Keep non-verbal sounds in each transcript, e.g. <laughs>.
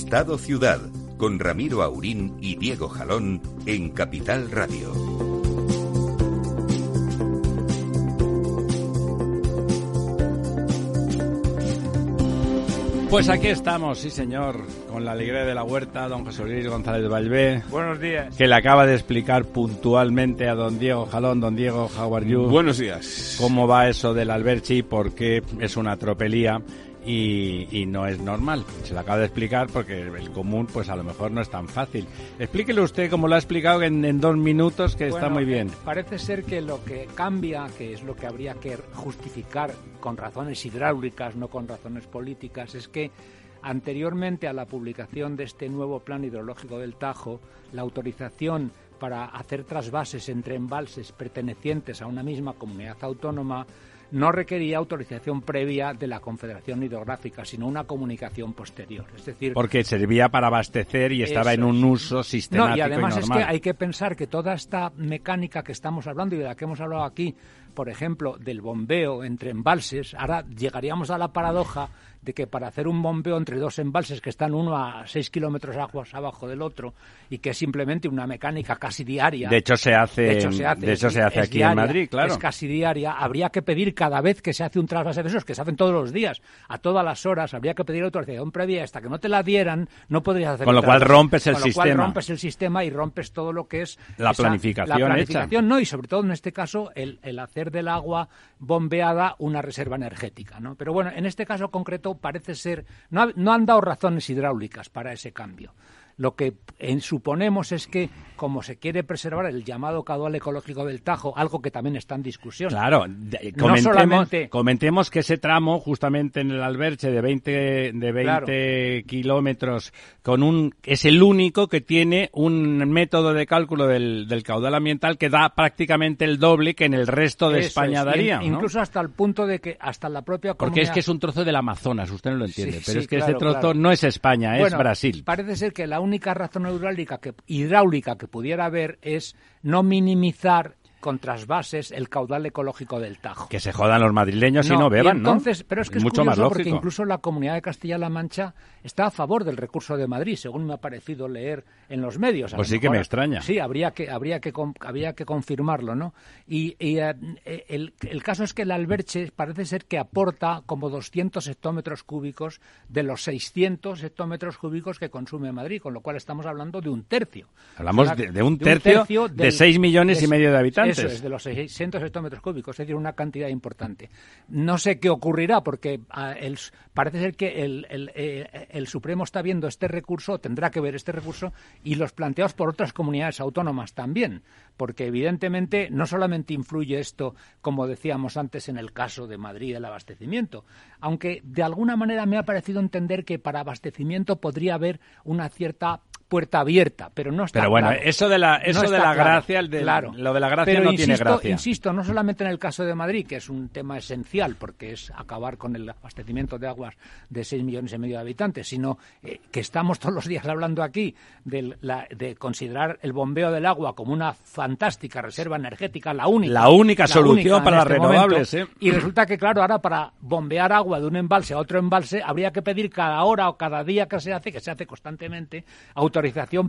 Estado Ciudad, con Ramiro Aurín y Diego Jalón en Capital Radio. Pues aquí estamos, sí señor, con la alegría de la huerta, don José Luis González Valvé. Buenos días. Que le acaba de explicar puntualmente a don Diego Jalón. Don Diego, how are you? Buenos días. ¿Cómo va eso del Alberchi? Porque es una tropelía y, y, no es normal. Se lo acaba de explicar porque el común pues a lo mejor no es tan fácil. Explíquele usted como lo ha explicado en, en dos minutos que bueno, está muy bien. Eh, parece ser que lo que cambia, que es lo que habría que justificar con razones hidráulicas, no con razones políticas, es que anteriormente a la publicación de este nuevo plan hidrológico del Tajo, la autorización para hacer trasvases entre embalses pertenecientes a una misma comunidad autónoma no requería autorización previa de la Confederación Hidrográfica, sino una comunicación posterior. Es decir, porque servía para abastecer y estaba en un uso sistemático no, y además y es que hay que pensar que toda esta mecánica que estamos hablando y de la que hemos hablado aquí, por ejemplo, del bombeo entre embalses, ahora llegaríamos a la paradoja de que para hacer un bombeo entre dos embalses que están uno a seis kilómetros aguas abajo del otro y que es simplemente una mecánica casi diaria. De hecho se hace, de hecho se hace, de hecho se hace aquí diaria, en Madrid, claro. Es casi diaria. Habría que pedir cada vez que se hace un trasvase de esos, que se hacen todos los días, a todas las horas, habría que pedir autorización previa. Hasta que no te la dieran, no podrías hacer Con lo cual rompes el Con sistema. Lo cual rompes el sistema y rompes todo lo que es la esa, planificación, la planificación hecha. no y sobre todo en este caso el, el hacer del agua bombeada una reserva energética, ¿no? Pero bueno, en este caso concreto parece ser no, ha, no han dado razones hidráulicas para ese cambio. Lo que en, suponemos es que, como se quiere preservar el llamado caudal ecológico del Tajo, algo que también está en discusión. Claro, de, comentemos, no solamente... comentemos que ese tramo, justamente en el Alberche, de 20, de 20 claro. kilómetros, con un, es el único que tiene un método de cálculo del, del, caudal ambiental que da prácticamente el doble que en el resto de Eso España es, daría. ¿no? Incluso hasta el punto de que hasta la propia comunidad... Porque es que es un trozo del Amazonas, usted no lo entiende, sí, pero sí, es que claro, ese trozo claro. no es España, es bueno, Brasil. Parece ser que la única razón hidráulica que, hidráulica que pudiera haber es no minimizar con trasvases el caudal ecológico del Tajo. Que se jodan los madrileños no, y no beban, entonces, ¿no? Pero es que es mucho curioso más porque lógico. incluso la Comunidad de Castilla-La Mancha está a favor del recurso de Madrid, según me ha parecido leer en los medios. A pues sí mejor, que me extraña. Sí, habría que habría que habría que confirmarlo, ¿no? Y, y eh, el, el, caso es que el Alberche parece ser que aporta como 200 hectómetros cúbicos de los 600 hectómetros cúbicos que consume Madrid, con lo cual estamos hablando de un tercio. Hablamos o sea, de, de, un tercio de, un tercio de 6 millones y medio de habitantes. Eso es, de los 600 hectómetros cúbicos, es decir, una cantidad importante. No sé qué ocurrirá porque uh, el, parece ser que el, el, eh, el, Supremo está viendo este recurso, tendrá que ver este recurso, y los planteados por otras comunidades autónomas también, porque evidentemente no solamente influye esto, como decíamos antes en el caso de Madrid, el abastecimiento, aunque de alguna manera me ha parecido entender que para abastecimiento podría haber una cierta puerta abierta, pero no está Pero bueno, claro. eso de la eso no de la claro, gracia, el de, claro. lo de la gracia pero no insisto, tiene gracia. Insisto, no solamente en el caso de Madrid, que es un tema esencial porque es acabar con el abastecimiento de aguas de 6 millones y medio de habitantes, sino eh, que estamos todos los días hablando aquí de, la, de, considerar el bombeo del agua como una fantástica reserva energética, la única. La única la solución única para las este renovables. Momento, ¿eh? Y resulta que, claro, ahora para bombear agua de un embalse a otro embalse habría que pedir cada hora o cada día que se hace, que se hace constantemente, autorización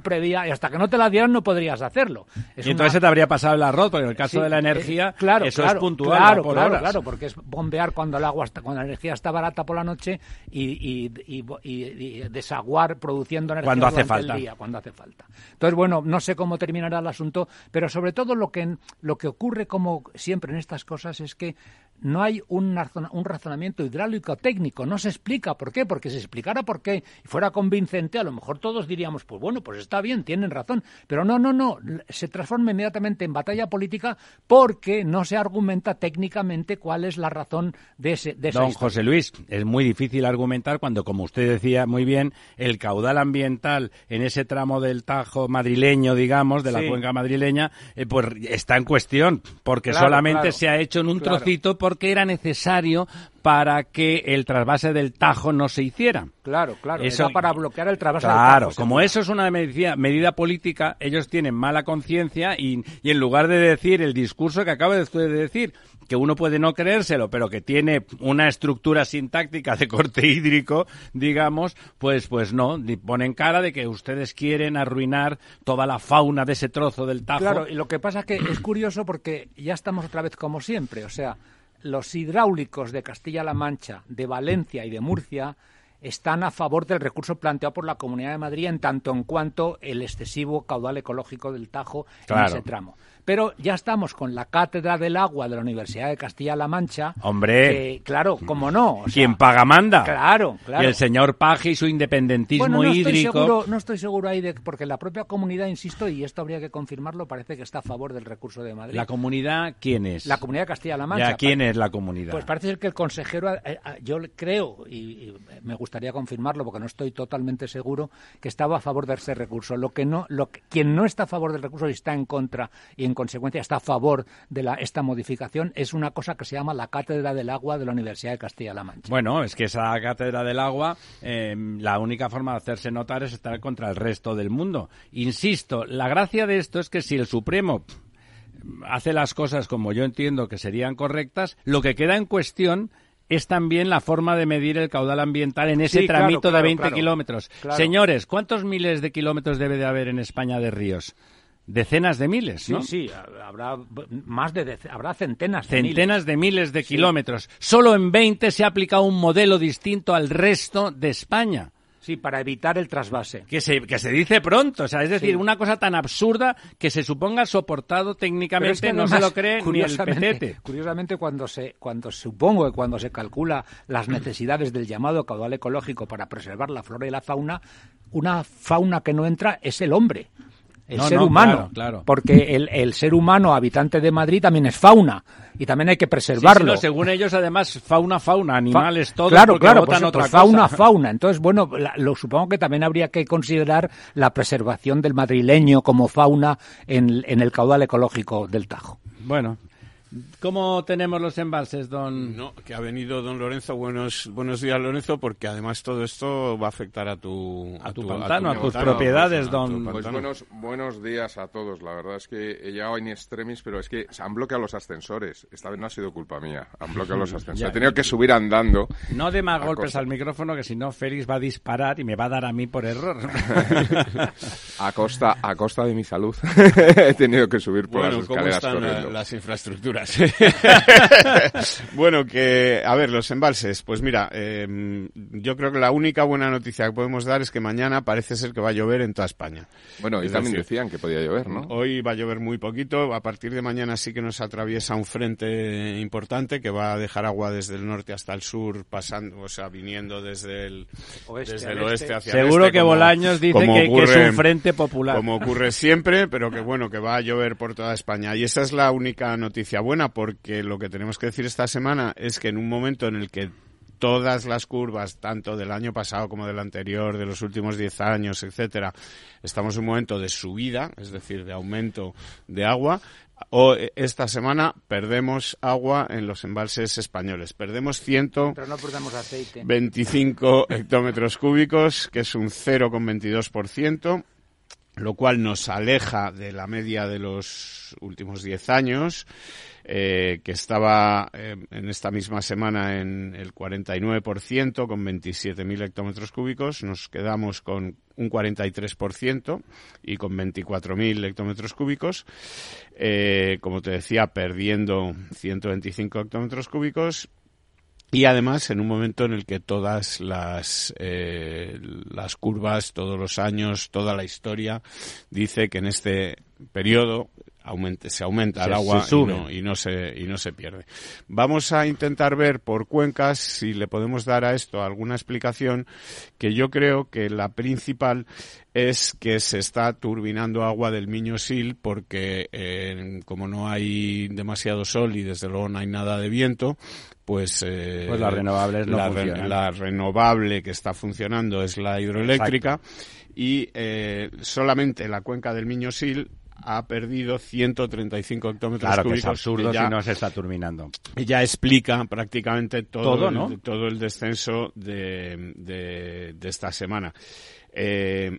previa y hasta que no te la dieran no podrías hacerlo. Es y entonces una... se te habría pasado el arroz, porque en el caso sí, de la energía, eh, claro, eso claro, es puntual. Claro, por claro, horas. claro, porque es bombear cuando el agua está, cuando la energía está barata por la noche y, y, y, y desaguar produciendo energía cuando hace durante falta. el día, cuando hace falta. Entonces, bueno, no sé cómo terminará el asunto, pero sobre todo lo que, lo que ocurre como siempre en estas cosas es que no hay un, un razonamiento hidráulico técnico, no se explica por qué, porque si se explicara por qué y fuera convincente, a lo mejor todos diríamos, pues bueno, pues está bien, tienen razón, pero no, no, no, se transforma inmediatamente en batalla política porque no se argumenta técnicamente cuál es la razón de ese de Don José Luis, es muy difícil argumentar cuando, como usted decía muy bien, el caudal ambiental en ese tramo del Tajo madrileño, digamos, de la cuenca madrileña, eh, pues está en cuestión, porque solamente se ha hecho en un trocito porque era necesario para que el trasvase del Tajo no se hiciera. Claro, claro. Eso para bloquear el trasvase del Tajo. Claro, como eso es una medida, medida política, ellos tienen mala conciencia y, y, en lugar de decir el discurso que acaba de decir, que uno puede no creérselo, pero que tiene una estructura sintáctica de corte <laughs> hídrico, digamos, pues, pues no, ponen cara de que ustedes quieren arruinar toda la fauna de ese trozo del Tajo. Claro, y lo que pasa es que es curioso porque ya estamos otra vez como siempre, o sea, los hidráulicos de Castilla-La Mancha, de Valencia y de Murcia están a favor del recurso planteado por la Comunidad de Madrid en tanto en cuanto el excesivo caudal ecológico del Tajo en ese tramo. Pero ya estamos con la cátedra del agua de la Universidad de Castilla-La Mancha. Hombre. claro, cómo no. Quien paga manda. Claro, claro. Y el señor Paje y su independentismo no hídrico. Estoy seguro, no estoy seguro ahí de. Porque la propia comunidad, insisto, y esto habría que confirmarlo, parece que está a favor del recurso de Madrid. ¿La comunidad quién es? La comunidad de Castilla-La Mancha. ¿quién es la comunidad? Pues parece ser que el consejero. Eh, eh, yo creo, y, me gustaría confirmarlo porque no estoy totalmente seguro, que estaba a favor de ese recurso. Lo que no, lo quien no está a favor del recurso y está en contra y en consecuencia está a favor de la, esta modificación es una cosa que se llama la Cátedra del Agua de la Universidad de Castilla-La Mancha. Bueno, es que esa Cátedra del Agua, eh, la única forma de hacerse notar es estar contra el resto del mundo. Insisto, la gracia de esto es que si el Supremo hace las cosas como yo entiendo que serían correctas, lo que queda en cuestión es también la forma de medir el caudal ambiental en ese tramito de 20 kilómetros. Señores, ¿cuántos miles de kilómetros debe de haber en España de ríos? Decenas de miles, ¿no? Sí, sí, habrá más de habrá centenas de centenas de miles de kilómetros. Solo en 20 se ha aplicado un modelo distinto al resto de España. Sí, para evitar el trasvase. Que se, que se dice pronto, o sea, es decir, una cosa tan absurda que se suponga soportado técnicamente, no se lo cree ni el petete. Curiosamente, cuando se, cuando supongo que cuando se calcula las necesidades del llamado caudal ecológico para preservar la flora y la fauna, una fauna que no entra es el hombre el ser humano. Claro, Porque el, ser humano habitante de Madrid también es fauna y también hay que preservarlo. según ellos, además, fauna, fauna, animales, todo. Claro, claro, pues, pues fauna, fauna. Entonces, bueno, lo supongo que también habría que considerar la preservación del madrileño como fauna en, en el caudal ecológico del Tajo. Bueno, ¿Cómo tenemos los embalses, don? No, que ha venido don Lorenzo. Buenos, buenos días, Lorenzo, porque además todo esto va a afectar a tu, a, tu, pantano, a, tus propiedades, don. Pues buenos, buenos días a todos. La verdad es que he llegado en extremis, pero es que se han bloqueado los ascensores. Esta vez no ha sido culpa mía. Han bloqueado los <laughs> ascensores. he tenido que subir andando. No de más golpes al micrófono, que si no, Félix va a disparar y me va a dar a mí por error. <laughs> a costa, a costa de mi salud. <laughs> he tenido que subir por las escaleras ¿cómo están las infraestructuras? <laughs> bueno, que, a ver, los embalses. Pues mira, em, yo creo que la única buena noticia que podemos dar es que mañana parece ser que va a llover en toda España. Bueno, y también decían que podía llover, ¿no? Hoy va a llover muy poquito. A partir de mañana sí que nos atraviesa un frente importante que va a dejar agua desde el norte hasta el sur, pasando, o sea, viniendo desde el oeste, desde el oeste hacia Seguro el este, que Bolaños dice que, es un frente popular. Como ocurre siempre, pero que bueno, que va a llover por toda España. Y esa es la única noticia buena buena porque lo que tenemos que decir esta semana es que en un momento en el que todas las curvas, tanto del año pasado como del anterior, de los últimos 10 años, etcétera, estamos en un momento de subida, es decir, de aumento de agua. O esta semana perdemos agua en los embalses españoles. Perdemos 125 hectómetros cúbicos, que es un 0,22% lo cual nos aleja de la media de los últimos 10 años eh, que estaba eh, en esta misma semana en el 49% con 27.000 hectómetros cúbicos. Nos quedamos con un 43% y con 24.000 hectómetros cúbicos. Eh, como te decía, perdiendo 125 hectómetros cúbicos y además en un momento en el que todas las, las curvas, todos los años, toda la historia dice que en este periodo se aumenta el agua y, no, se, y no se pierde. Vamos a intentar ver por cuencas si le podemos dar a esto alguna explicación que yo creo que la principal es que se está turbinando agua del Miño Sil porque eh, como no hay demasiado sol y desde luego no hay nada de viento, pues, eh, pues la renovable no la, renovable que está funcionando es la hidroeléctrica y eh, solamente la cuenca del Miño Sil ha perdido 135 hectómetros claro cúbicos. Que es absurdo si no se está turbinando. Ya explica prácticamente todo, el, todo el descenso de, de, de esta semana. Eh,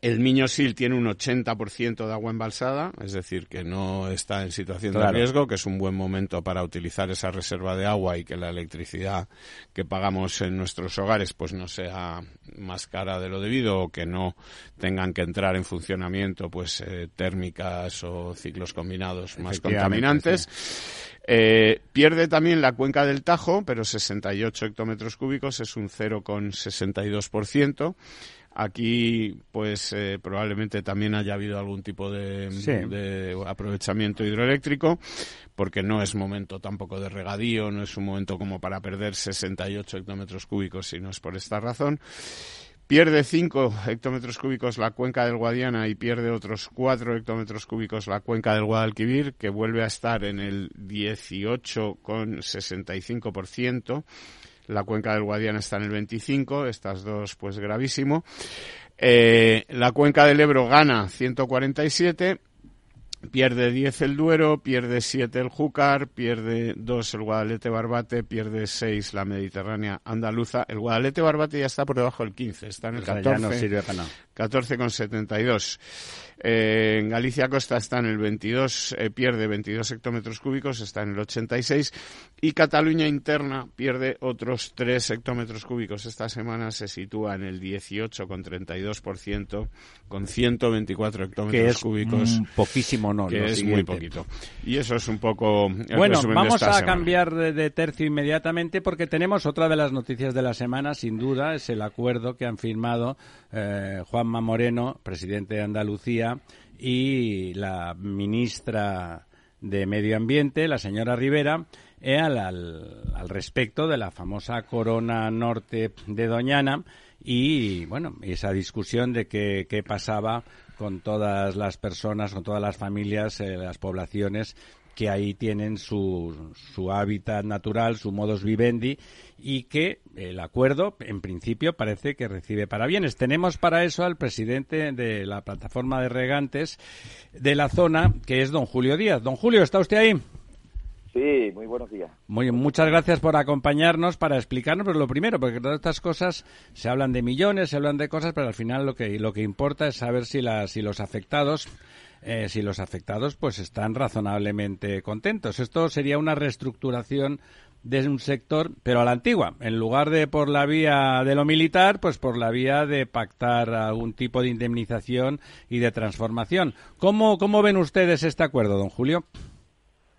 el Miño Sil tiene un 80% de agua embalsada, es decir, que no está en situación de riesgo, que es un buen momento para utilizar esa reserva de agua y que la electricidad que pagamos en nuestros hogares pues no sea más cara de lo debido o que no tengan que entrar en funcionamiento pues eh, térmicas o ciclos combinados más contaminantes. Eh, pierde también la cuenca del Tajo, pero 68 hectómetros cúbicos es un 0,62%. Aquí, pues eh, probablemente también haya habido algún tipo de, aprovechamiento hidroeléctrico, porque no es momento tampoco de regadío, no es un momento como para perder 68 hectómetros cúbicos, si no es por esta razón. Pierde 5 hectómetros cúbicos la cuenca del Guadiana y pierde otros 4 hectómetros cúbicos la cuenca del Guadalquivir, que vuelve a estar en el 18,65%. La cuenca del Guadiana está en el 25, estas dos pues gravísimo. Eh, la cuenca del Ebro gana 147, pierde 10 el Duero, pierde 7 el Júcar, pierde 2 el Guadalete Barbate, pierde 6 la Mediterránea Andaluza. El Guadalete Barbate ya está por debajo del 15, está en el 14, 14,72. Eh, en Galicia Costa está en el 22, eh, pierde 22 hectómetros cúbicos, está en el 86. Y Cataluña interna pierde otros 3 hectómetros cúbicos. Esta semana se sitúa en el 18,32%, con 124 hectómetros cúbicos. poquísimo, ¿no? Que es muy poquito. Y eso es un poco. bueno, vamos a cambiar de, tercio inmediatamente porque tenemos otra de las noticias de la semana, sin duda, es el acuerdo que han firmado eh, Juanma Moreno, presidente de Andalucía, y la ministra de Medio Ambiente, la señora Rivera, eh, al, respecto de la famosa corona norte de Doñana y, bueno, esa discusión de qué, qué pasaba con todas las personas, con todas las familias, eh, las poblaciones que ahí tienen su, su hábitat natural, su modus vivendi y que el acuerdo, en principio, parece que recibe para bienes. Tenemos para eso al presidente de la plataforma de regantes de la zona, que es don Julio Díaz. Don Julio, ¿está usted ahí? Sí, muy buenos días. Muy, muchas gracias por acompañarnos para explicarnos lo primero, porque todas estas cosas se hablan de millones, se hablan de cosas, pero al final lo que, lo que importa es saber si, la, si los afectados eh, si los afectados pues están razonablemente contentos. Esto sería una reestructuración de un sector, pero a la antigua, en lugar de por la vía de lo militar, pues por la vía de pactar algún tipo de indemnización y de transformación. ¿Cómo, cómo ven ustedes este acuerdo, don Julio?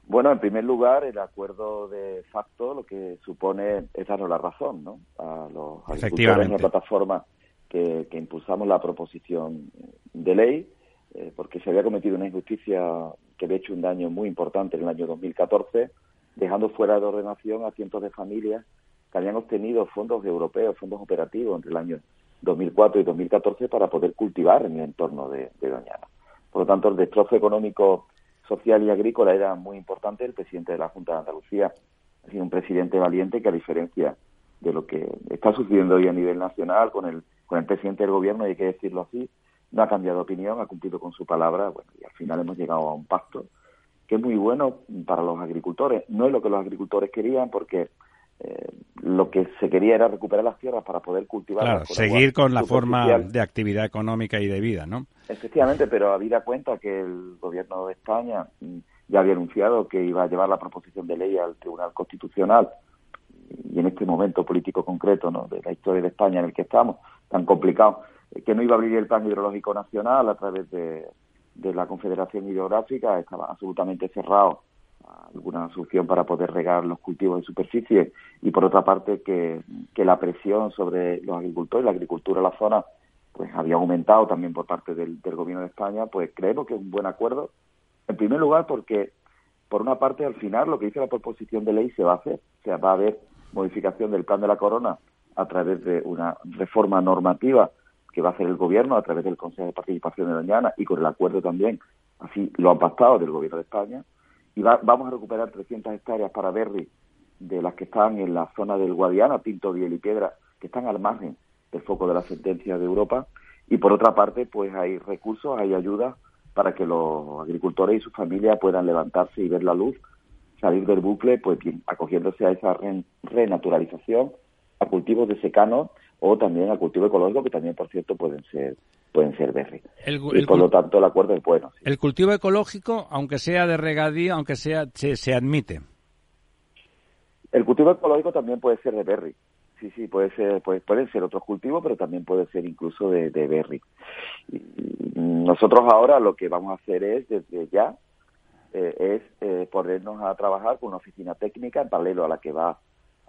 Bueno, en primer lugar, el acuerdo de facto lo que supone es darnos la razón ¿no? a los agricultores en la plataforma que, que impulsamos la proposición de ley eh, porque se había cometido una injusticia que había hecho un daño muy importante en el año 2014, dejando fuera de ordenación a cientos de familias que habían obtenido fondos europeos, fondos operativos entre el año 2004 y 2014 para poder cultivar en el entorno de, Doñana. Por lo tanto, el destrozo económico, social y agrícola era muy importante. El presidente de la Junta de Andalucía ha sido un presidente valiente que, a diferencia de lo que está sucediendo hoy a nivel nacional con el, con el presidente del gobierno, hay que decirlo así, no ha cambiado opinión, ha cumplido con su palabra, bueno, y al final hemos llegado a un pacto que es muy bueno para los agricultores. No es lo que los agricultores querían porque eh, lo que se quería era recuperar las tierras para poder cultivar. Claro, seguir con la forma de actividad económica y de vida, ¿no? Efectivamente, pero habida cuenta que el gobierno de España mm, ya había anunciado que iba a llevar la proposición de ley al Tribunal Constitucional y en este momento político concreto ¿no? de la historia de España en el que estamos, tan complicado, que no iba a abrir el plan hidrológico nacional a través de, la Confederación Hidrográfica, estaba absolutamente cerrado alguna solución para poder regar los cultivos de superficie y por otra parte que, la presión sobre los agricultores, la agricultura en la zona, pues había aumentado también por parte del, gobierno de España, pues creemos que es un buen acuerdo En primer lugar, porque por una parte, al final, lo que dice la proposición de ley se va a hacer. O sea, va a haber modificación del plan de la corona a través de una reforma normativa que va a hacer el gobierno a través del Consejo de Participación de Doñana y con el acuerdo también, así lo han pactado del gobierno de España. Y vamos a recuperar 300 hectáreas para Berry de las que están en la zona del Guadiana, Pinto, Biel y Piedra, que están al margen del foco de la sentencia de Europa. Y por otra parte, pues hay recursos, hay ayudas para que los agricultores y sus familias puedan levantarse y ver la luz, salir del bucle, pues bien, acogiéndose a esa renaturalización, a cultivos de secano o también a cultivo ecológico, que también, por cierto, pueden ser pueden ser berry. y por lo tanto, el acuerdo es bueno. El cultivo ecológico, aunque sea de regadío, aunque sea, se, se admite. El cultivo ecológico también puede ser de berry. Sí, sí, puede ser, puede, pueden ser otros cultivos, pero también puede ser incluso de, de berry. nosotros ahora lo que vamos a hacer es, desde ya, eh, es eh, ponernos a trabajar con una oficina técnica en paralelo a la que va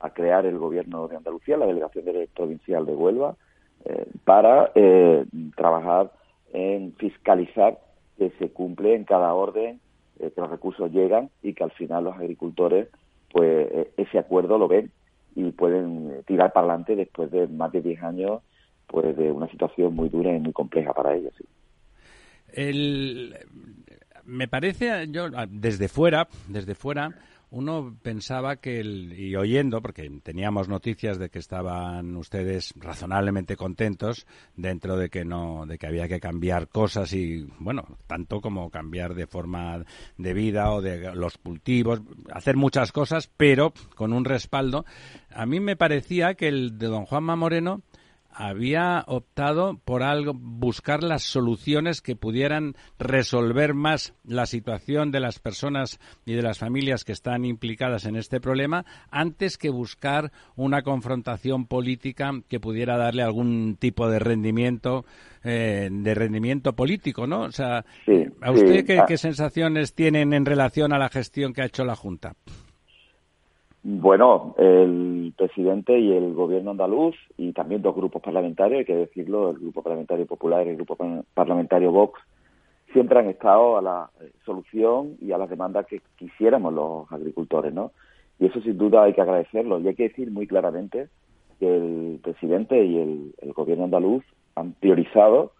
a crear el gobierno de Andalucía, la delegación provincial de Huelva, eh, para eh, trabajar en fiscalizar que se cumple en cada orden, que los recursos llegan y que al final los agricultores pues ese acuerdo lo ven y pueden tirar para adelante después de más de 10 años pues de una situación muy dura y muy compleja para ellos. me parece, yo desde fuera, desde fuera, uno pensaba que, y oyendo, porque teníamos noticias de que estaban ustedes razonablemente contentos dentro de que no, de que había que cambiar cosas y, bueno, tanto como cambiar de forma de vida o de los cultivos, hacer muchas cosas, pero con un respaldo. A mí me parecía que el de don Juanma Moreno había optado por algo, buscar las soluciones que pudieran resolver más la situación de las personas y de las familias que están implicadas en este problema antes que buscar una confrontación política que pudiera darle algún tipo de rendimiento eh, de rendimiento político, ¿no? O sea, ¿a usted qué, ah. qué sensaciones tienen en relación a la gestión que ha hecho la Junta? Bueno, el presidente y el gobierno andaluz y también dos grupos parlamentarios, hay que decirlo, el Grupo Parlamentario Popular y el Grupo Parlamentario Vox, siempre han estado a la eh, solución y a las demandas que quisiéramos los agricultores, ¿no? Y eso sin duda hay que agradecerlo. Y hay que decir muy claramente que el presidente y el, gobierno andaluz han priorizado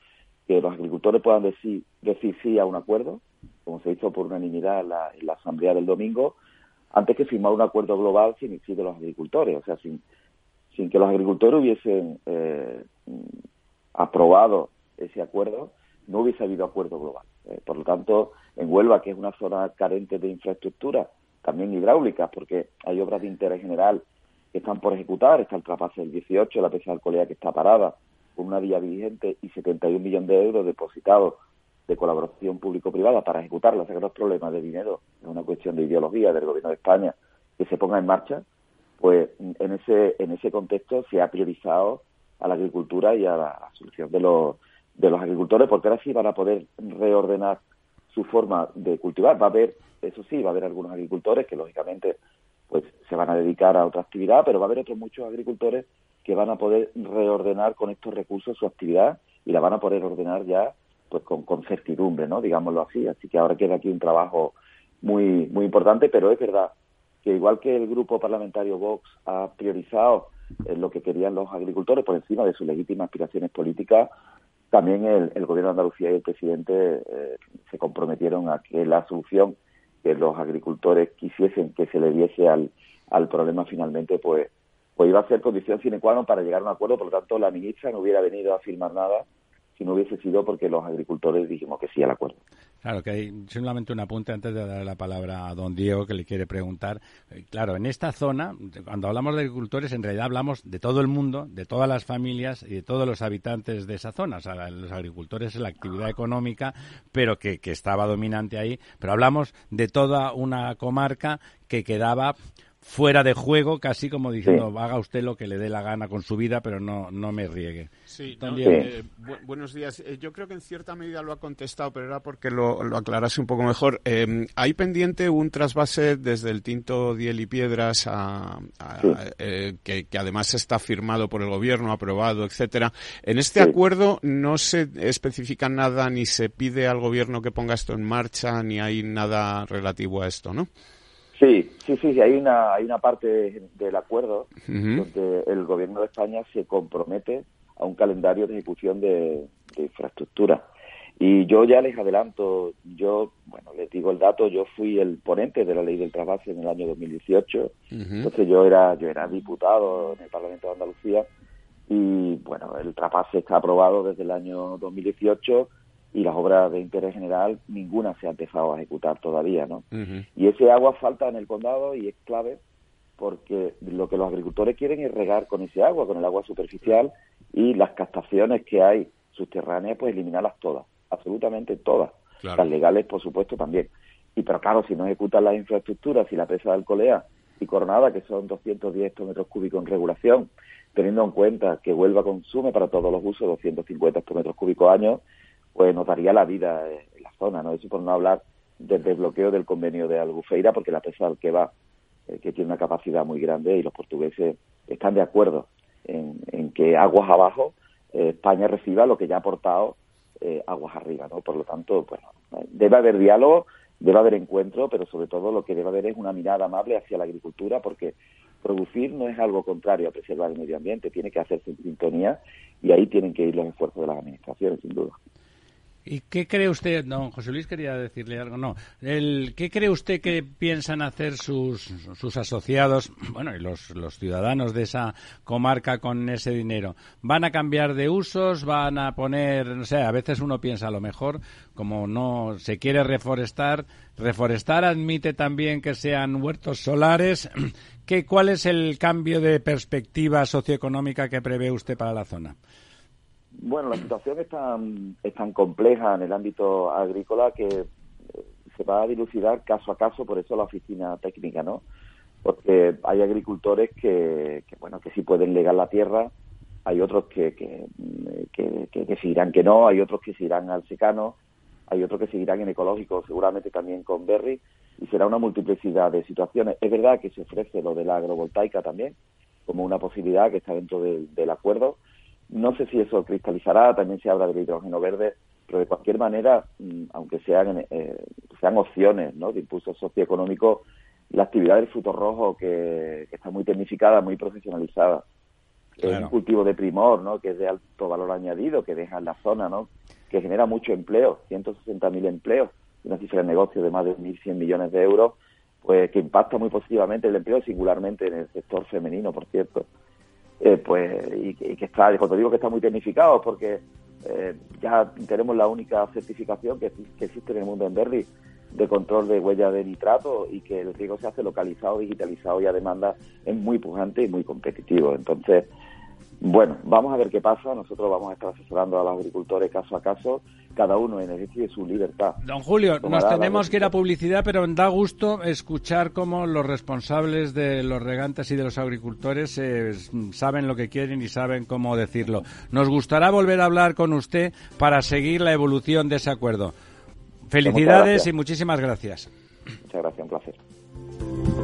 que los agricultores puedan decir, decir sí a un acuerdo, como se hizo por unanimidad en la asamblea del domingo, antes que firmar un acuerdo global sin incluir los agricultores, o sea, sin, sin que los agricultores hubiesen eh, aprobado ese acuerdo, no hubiese habido acuerdo global. Eh, por lo tanto, en Huelva, que es una zona carente de infraestructura, también hidráulicas, porque hay obras de interés general que están por ejecutar, está el trapase del 18, la pesa de Alcolea que está parada, con una vía vigente y 71 millones de euros depositados de colaboración público-privada para ejecutarla, o sea que de dinero, es una cuestión de ideología del gobierno de España que se ponga en marcha, pues en ese, en ese contexto se ha priorizado a la agricultura y a la solución de los, de los agricultores, porque ahora sí van a poder reordenar su forma de cultivar. Va a haber, eso sí, va a haber algunos agricultores que lógicamente pues se van a dedicar a otra actividad, pero va a haber otros muchos agricultores que van a poder reordenar con estos recursos su actividad y la van a poder ordenar ya pues con, certidumbre, ¿no? Digámoslo así. Así que ahora queda aquí un trabajo muy, muy importante, pero es verdad que igual que el grupo parlamentario Vox ha priorizado eh, lo que querían los agricultores por encima de sus legítimas aspiraciones políticas, también el, gobierno de Andalucía y el presidente eh, se comprometieron a que la solución que los agricultores quisiesen que se le diese al, al problema finalmente, pues, pues iba a ser condición sine qua non para llegar a un acuerdo. Por lo tanto, la ministra no hubiera venido a firmar nada si no hubiese sido porque los agricultores dijimos que sí al acuerdo. Claro, que hay simplemente un apunte antes de dar la palabra a don Diego que le quiere preguntar. Eh, claro, en esta zona, cuando hablamos de agricultores, en realidad hablamos de todo el mundo, de todas las familias y de todos los habitantes de esa zona. O sea, los agricultores es la actividad económica, pero que, que estaba dominante ahí. Pero hablamos de toda una comarca que quedaba fuera de juego, casi como diciendo, haga usted lo que le dé la gana con su vida, pero no, no me riegue. Sí, También, eh, buenos días. Eh, yo creo que en cierta medida lo ha contestado, pero era porque lo, lo aclarase un poco mejor. Eh, hay pendiente un trasvase desde el Tinto Diel y Piedras a, que, además está firmado por el gobierno, aprobado, etcétera. En este acuerdo no se especifica nada ni se pide al gobierno que ponga esto en marcha ni hay nada relativo a esto, ¿no? Sí, sí, sí, hay una, hay una parte del acuerdo donde el gobierno de España se compromete a un calendario de ejecución de, infraestructura. Y yo ya les adelanto, yo, bueno, les digo el dato, yo fui el ponente de la ley del trasvase en el año 2018, entonces yo era, yo era diputado en el Parlamento de Andalucía y, bueno, el trasvase está aprobado desde el año 2018 y las obras de interés general ninguna se ha empezado a ejecutar todavía, ¿no? Y ese agua falta en el condado y es clave porque lo que los agricultores quieren es regar con ese agua, con el agua superficial y las captaciones que hay subterráneas, pues eliminarlas todas, absolutamente todas. Las legales, por supuesto, también. Y pero claro, si no ejecutan las infraestructuras, si la presa de Alcolea y Coronada, que son 210 hectómetros cúbicos en regulación, teniendo en cuenta que Huelva consume para todos los usos 250 hectómetros cúbicos año, pues nos daría la vida en la zona, ¿no? Eso por no hablar del desbloqueo del convenio de Albufeira, porque la presa que va, eh, que tiene una capacidad muy grande y los portugueses están de acuerdo en, que aguas abajo eh, España reciba lo que ya ha aportado eh, aguas arriba, ¿no? Por lo tanto, bueno, debe haber diálogo, debe haber encuentro, pero sobre todo lo que debe haber es una mirada amable hacia la agricultura, porque producir no es algo contrario a preservar el medio ambiente, tiene que hacerse en sintonía y ahí tienen que ir los esfuerzos de las administraciones, sin duda. ¿Y qué cree usted, don José Luis quería decirle algo, no, el, ¿qué cree usted que piensan hacer sus, sus asociados, <clears throat> bueno, y los, los ciudadanos de esa comarca con ese dinero? ¿Van a cambiar de usos? ¿Van a poner, no sé, a veces uno piensa a lo mejor, como no se quiere reforestar, reforestar admite también que sean huertos solares, <clears throat> ¿Qué, ¿cuál es el cambio de perspectiva socioeconómica que prevé usted para la zona? Bueno, la situación es tan, es tan compleja en el ámbito agrícola que eh, se va a dilucidar caso a caso, por eso la oficina técnica, ¿no? Porque hay agricultores que, bueno, que sí pueden legar la tierra, hay otros que, que, que, que, que que no, hay otros que se irán al secano, hay otros que seguirán en ecológico, seguramente también con berry, y será una multiplicidad de situaciones. Es verdad que se ofrece lo de la agrovoltaica también, como una posibilidad que está dentro del acuerdo, no sé si eso cristalizará, también se habla del hidrógeno verde, pero de cualquier manera, mm, aunque sean, eh, sean opciones ¿no? de impulso socioeconómico, la actividad del fruto rojo, que, está muy tecnificada, muy profesionalizada, es un cultivo de primor, ¿no? que es de alto valor añadido, que deja en la zona, ¿no? que genera mucho empleo, 160.000 empleos, una cifra de negocio de más de 1.100 millones de euros, pues que impacta muy positivamente el empleo, singularmente en el sector femenino, por cierto. Eh, pues y, que está, cuando digo que está muy tecnificado, porque eh, ya tenemos la única certificación que, existe en el mundo en Berry de control de huella de nitrato y que el riego se hace localizado, digitalizado y a demanda es muy pujante y muy competitivo. Entonces, bueno, vamos a ver qué pasa. Nosotros vamos a estar asesorando a los agricultores caso a caso, cada uno en ejercicio de su libertad. Don Julio, nos tenemos que ir a publicidad, pero da gusto escuchar cómo los responsables de los regantes y de los agricultores eh, saben lo que quieren y saben cómo decirlo. Nos gustará volver a hablar con usted para seguir la evolución de ese acuerdo. Felicidades y muchísimas gracias. Muchas gracias, un placer.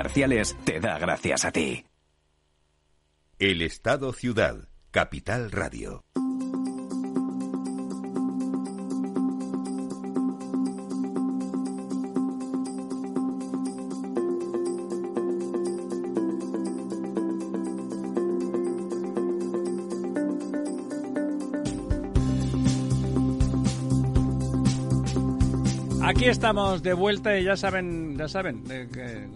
te da gracias a ti. El Estado Ciudad, Capital Radio. Aquí estamos de vuelta y ya saben, ya saben, que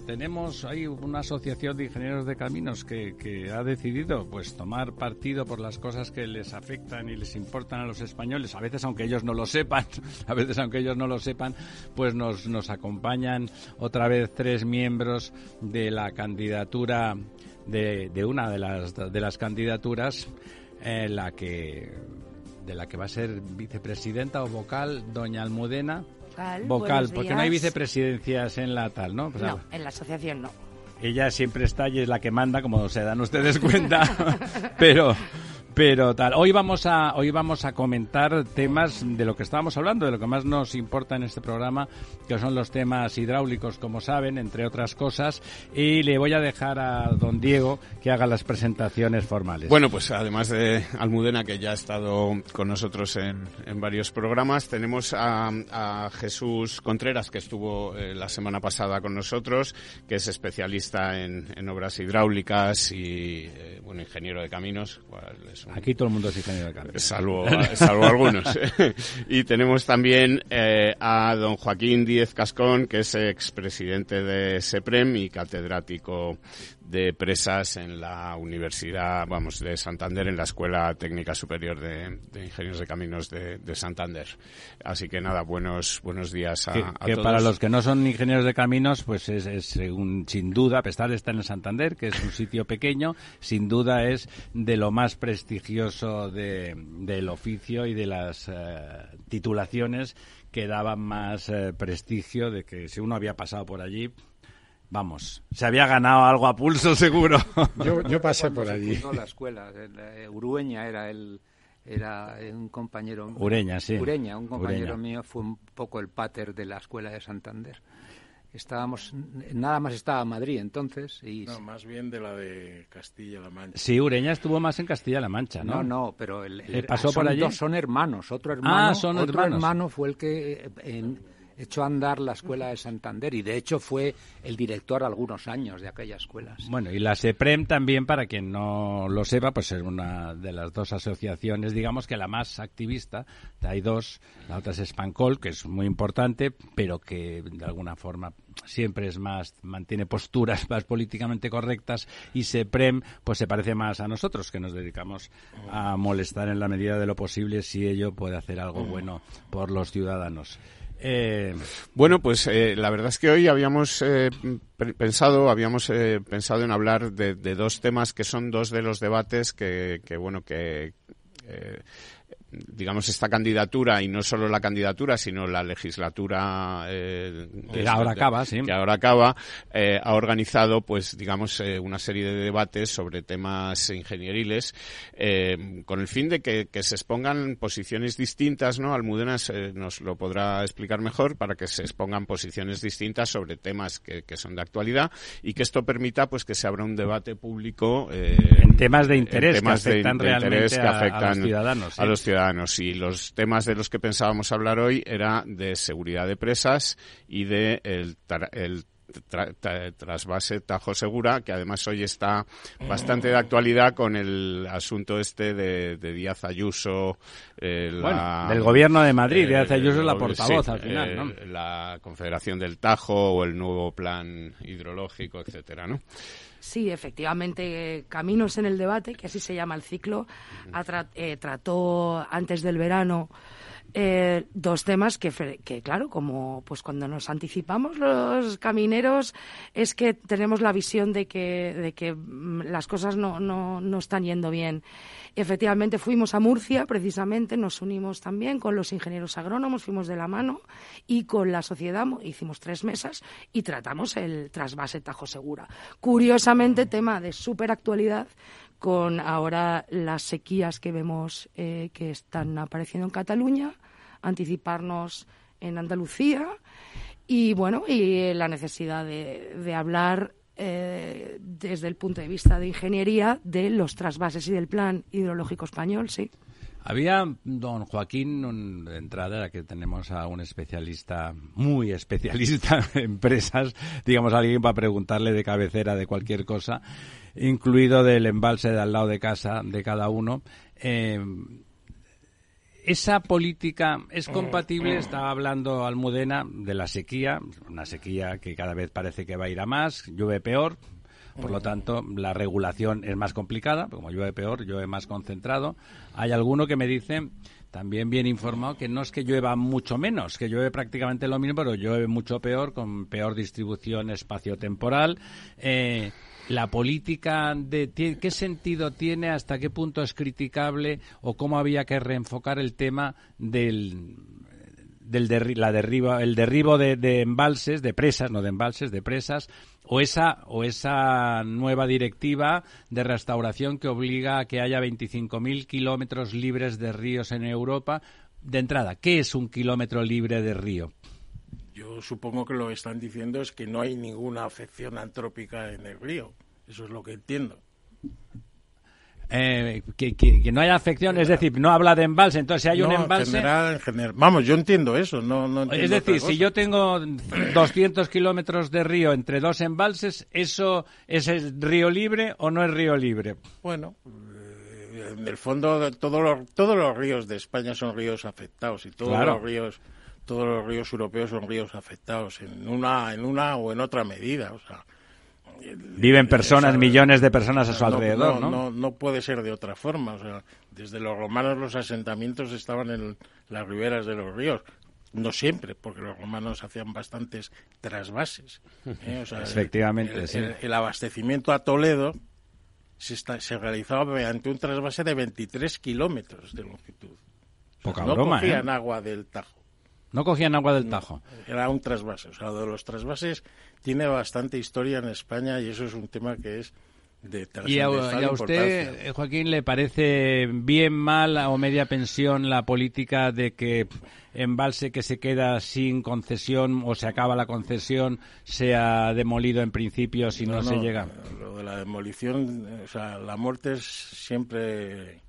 tenemos hay una asociación de ingenieros de caminos que, ha decidido pues tomar partido por las cosas que les afectan y les importan a los españoles, a veces aunque ellos no lo sepan, <laughs> a veces aunque ellos no lo sepan, pues nos, acompañan otra vez tres miembros de la candidatura de, una de las, de las candidaturas en la que de la que va a ser vicepresidenta o vocal doña Almudena Vocal, porque no hay vicepresidencias en la tal, ¿no? no, en la asociación no. Ella siempre está y es la que manda, como se dan ustedes cuenta, <laughs> pero pero tal, hoy vamos a hoy vamos a comentar temas de lo que estábamos hablando, de lo que más nos importa en este programa, que son los temas hidráulicos, como saben, entre otras cosas, y le voy a dejar a don Diego que haga las presentaciones formales. Bueno, pues además de Almudena que ya ha estado con nosotros en, en varios programas, tenemos a, Jesús Contreras que estuvo eh, la semana pasada con nosotros, que es especialista en, en obras hidráulicas y eh, bueno ingeniero de caminos. Aquí todo el mundo es ingeniero de caminos. Salvo, salvo algunos. <laughs> y tenemos también eh, a don Joaquín Díez Cascón, que es expresidente de SEPREM y catedrático de presas en la Universidad, vamos, de Santander, en la Escuela Técnica Superior de, Ingenieros de Caminos de, Santander. Así que nada, buenos buenos días a, que, Para los que no son ingenieros de caminos, pues es, es un, sin duda, de estar en Santander, que es un sitio pequeño, sin duda es de lo más prestigioso de, del oficio y de las eh, titulaciones que daban más eh, prestigio de que si uno había pasado por allí, vamos, se había ganado algo a pulso <laughs> seguro. yo, yo pasé por allí. la escuela, eh, Urueña era el era un compañero Ureña, sí. Ureña, un compañero mío fue un poco el pater de la escuela de Santander. Estábamos nada más estaba Madrid entonces y no, más bien de la de Castilla-La Mancha. Sí, Ureña estuvo más en Castilla-La Mancha, ¿no? No, no, pero el, el, pasó son, por allí. Dos son hermanos, otro hermano, ah, son otro hermano fue el que en, echó a andar la escuela de Santander y de hecho fue el director algunos años de aquella escuela. Bueno, y la SEPREM también, para quien no lo sepa, pues es una de las dos asociaciones, digamos que la más activista, hay dos, la otra es Spancol, que es muy importante, pero que de alguna forma siempre es más, mantiene posturas <laughs> más políticamente correctas y SEPREM pues se parece más a nosotros que nos dedicamos a molestar en la medida de lo posible si ello puede hacer algo bueno por los ciudadanos. Eh, bueno, pues eh, la verdad es que hoy habíamos eh, pensado, habíamos pensado en hablar de, dos temas que son dos de los debates que, que bueno, que digamos, esta candidatura, y no solo la candidatura, sino la legislatura eh, que ahora acaba, sí. que ahora acaba, eh, ha organizado, pues, digamos, eh, una serie de debates sobre temas ingenieriles, eh, con el fin de que, que, se expongan posiciones distintas, ¿no? Almudena nos lo podrá explicar mejor, para que se expongan posiciones distintas sobre temas que, que son de actualidad y que esto permita, pues, que se abra un debate público en temas de interés, que, afectan realmente a, los ciudadanos, a los ciudadanos ciudadanos. Y los temas de los que pensábamos hablar hoy era de seguridad de presas y de el, el trasvase Tajo Segura, que además hoy está bastante de actualidad con el asunto este de, Díaz Ayuso. Eh, del gobierno de Madrid, Díaz eh, Ayuso es la portavoz al final, ¿no? Eh, la Confederación del Tajo o el nuevo plan hidrológico, etcétera, ¿no? Sí, efectivamente, Caminos en el debate, que así se llama el ciclo, trató antes del verano eh, dos temas que, que, claro, como pues cuando nos anticipamos los camineros es que tenemos la visión de que, de que mm, las cosas no, no, no están yendo bien. Efectivamente, fuimos a Murcia, precisamente, nos unimos también con los ingenieros agrónomos, fuimos de la mano y con la sociedad hicimos tres mesas y tratamos el trasvase Tajo Segura. Curiosamente, tema de súper actualidad, con ahora las sequías que vemos eh, que están apareciendo en Cataluña, anticiparnos en Andalucía y bueno y la necesidad de, hablar eh, desde el punto de vista de ingeniería de los trasvases y del plan hidrológico español, sí. Había, don Joaquín, de entrada, que tenemos a un especialista, muy especialista <laughs> en empresas, digamos, alguien para preguntarle de cabecera de cualquier cosa, incluido del embalse de al lado de casa de cada uno. Eh, esa política es compatible, estaba hablando Almudena de la sequía, una sequía que cada vez parece que va a ir a más, llueve peor, por lo tanto la regulación es más complicada, como llueve peor, llueve más concentrado. Hay alguno que me dice, también bien informado, que no es que llueva mucho menos, que llueve prácticamente lo mismo, pero llueve mucho peor, con peor distribución espaciotemporal. Eh, la política de qué sentido tiene, hasta qué punto es criticable o cómo había que reenfocar el tema del del la derriba, el derribo de, embalses, de presas, no de embalses, de presas, o esa, o esa nueva directiva de restauración que obliga a que haya 25.000 kilómetros libres de ríos en Europa. De entrada, ¿qué es un kilómetro libre de río? Yo supongo que lo que están diciendo es que no hay ninguna afección antrópica en el río. Eso es lo que entiendo. Eh, que, que, no haya afección, es decir, no habla de embalse, entonces si hay un embalse... General, general, vamos, yo entiendo eso, no, no Es decir, si yo tengo 200 kilómetros de río entre dos embalses, ¿eso es el río libre o no es río libre? Bueno, eh, en el fondo todos los, todos los ríos de España son ríos afectados y todos los ríos todos los ríos europeos son ríos afectados en una, en una o en otra medida. O sea, Viven personas, millones de personas a su alrededor, ¿no? No, no puede ser de otra forma. O sea, desde los romanos los asentamientos estaban en las riberas de los ríos. No siempre, porque los romanos hacían bastantes trasvases. ¿eh? <laughs> Efectivamente, el, sí. el, abastecimiento a Toledo se, se realizaba mediante un trasvase de 23 kilómetros de longitud. Poca no broma, cogían ¿eh? agua del Tajo. No cogían agua del Tajo. era un trasvase. O sea, de los trasvases tiene bastante historia en España y eso es un tema que es de ¿Y a, y a usted, eh, Joaquín, le parece bien, mal o media pensión la política de que embalse que se queda sin concesión o se acaba la concesión sea demolido en principio si no, se llega? Lo de la demolición, o sea, la muerte es siempre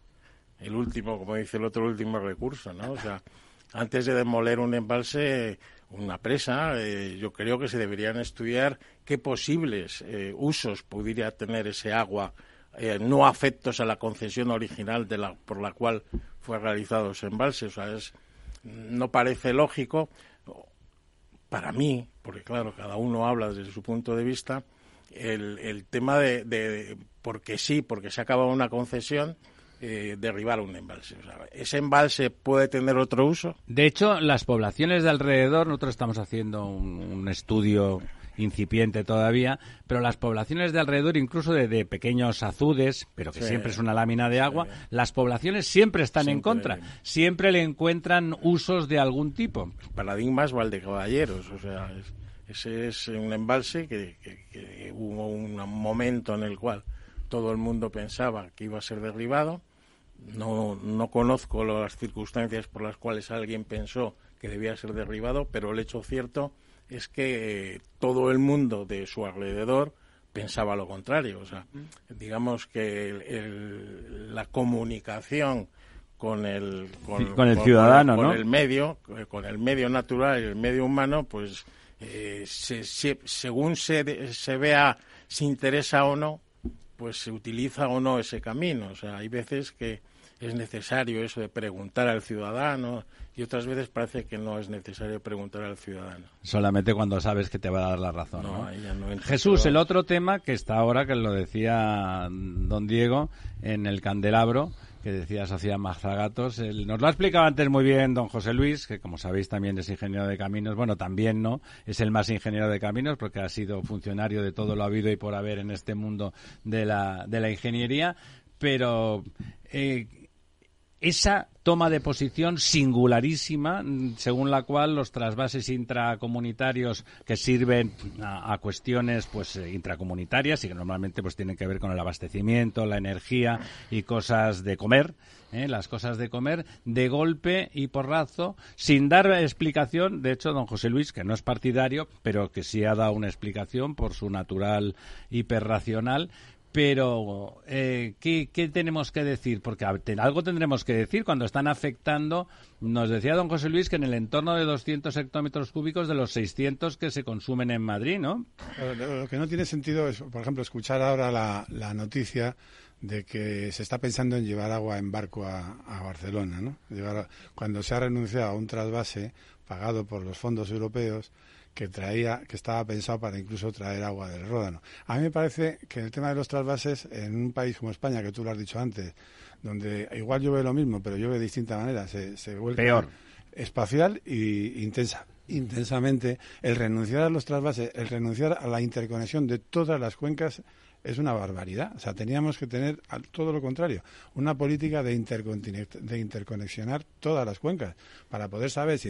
el último, como dice el otro, último recurso, ¿no? O sea, antes de demoler un embalse, una presa, eh, yo creo que se deberían estudiar qué posibles eh, usos pudiera tener ese agua eh, no afectos a la concesión original de la, por la cual fue realizado ese embalse. O sea, es, no parece lógico, para mí, porque claro, cada uno habla desde su punto de vista, el, el tema de, de, porque sí, porque se acaba una concesión, eh, derribar un embalse. ¿Ese embalse puede tener otro uso? De hecho, las poblaciones de alrededor, nosotros estamos haciendo un, estudio incipiente todavía, pero las poblaciones de alrededor, incluso de, pequeños azudes, pero que siempre es una lámina de agua, las poblaciones siempre están en contra, siempre le encuentran usos de algún tipo. Paradigmas Valdecaballeros, o sea, ese es un embalse que, que hubo un momento en el cual todo el mundo pensaba que iba a ser derribado, no, no conozco las circunstancias por las cuales alguien pensó que debía ser derribado, pero el hecho cierto es que todo el mundo de su alrededor pensaba lo contrario. O sea, digamos que la comunicación con el con, el ciudadano, con, ¿no? el medio, con el medio natural y el medio humano, pues eh, según se, se vea si interesa o no, pues se utiliza o no ese camino. O sea, hay veces que es necesario eso de preguntar al ciudadano y otras veces parece que no es necesario preguntar al ciudadano. Solamente cuando sabes que te va a dar la razón. Jesús, el otro tema que está ahora, que lo decía don Diego en el candelabro, que decía Sociedad Mazagatos. nos lo ha explicado antes muy bien don José Luis, que como sabéis también es ingeniero de caminos. Bueno, también no, es el más ingeniero de caminos porque ha sido funcionario de todo lo habido y por haber en este mundo de la, de la ingeniería. Pero eh, esa toma de posición singularísima, según la cual los trasvases intracomunitarios que sirven a, cuestiones pues eh, intracomunitarias y que normalmente pues tienen que ver con el abastecimiento, la energía y cosas de comer, ¿eh? las cosas de comer, de golpe y porrazo, sin dar explicación. De hecho, don José Luis, que no es partidario, pero que sí ha dado una explicación por su natural hiperracional, pero, eh, ¿qué, tenemos que decir? Porque algo tendremos que decir cuando están afectando. Nos decía don José Luis que en el entorno de 200 hectómetros cúbicos de los 600 que se consumen en Madrid, ¿no? Lo que no tiene sentido es, por ejemplo, escuchar ahora la, noticia de que se está pensando en llevar agua en barco a, Barcelona, ¿no? cuando se ha renunciado a un trasvase pagado por los fondos europeos que traía, que estaba pensado para incluso traer agua del Ródano. A mí me parece que el tema de los trasvases en un país como España, que tú lo has dicho antes, donde igual llueve lo mismo, pero llueve de distinta manera, se, se vuelve peor espacial y intensa intensamente el renunciar a los trasvases, el renunciar a la interconexión de todas las cuencas es una barbaridad. O sea, teníamos que tener todo lo contrario, una política de, de interconexionar todas las cuencas para poder saber si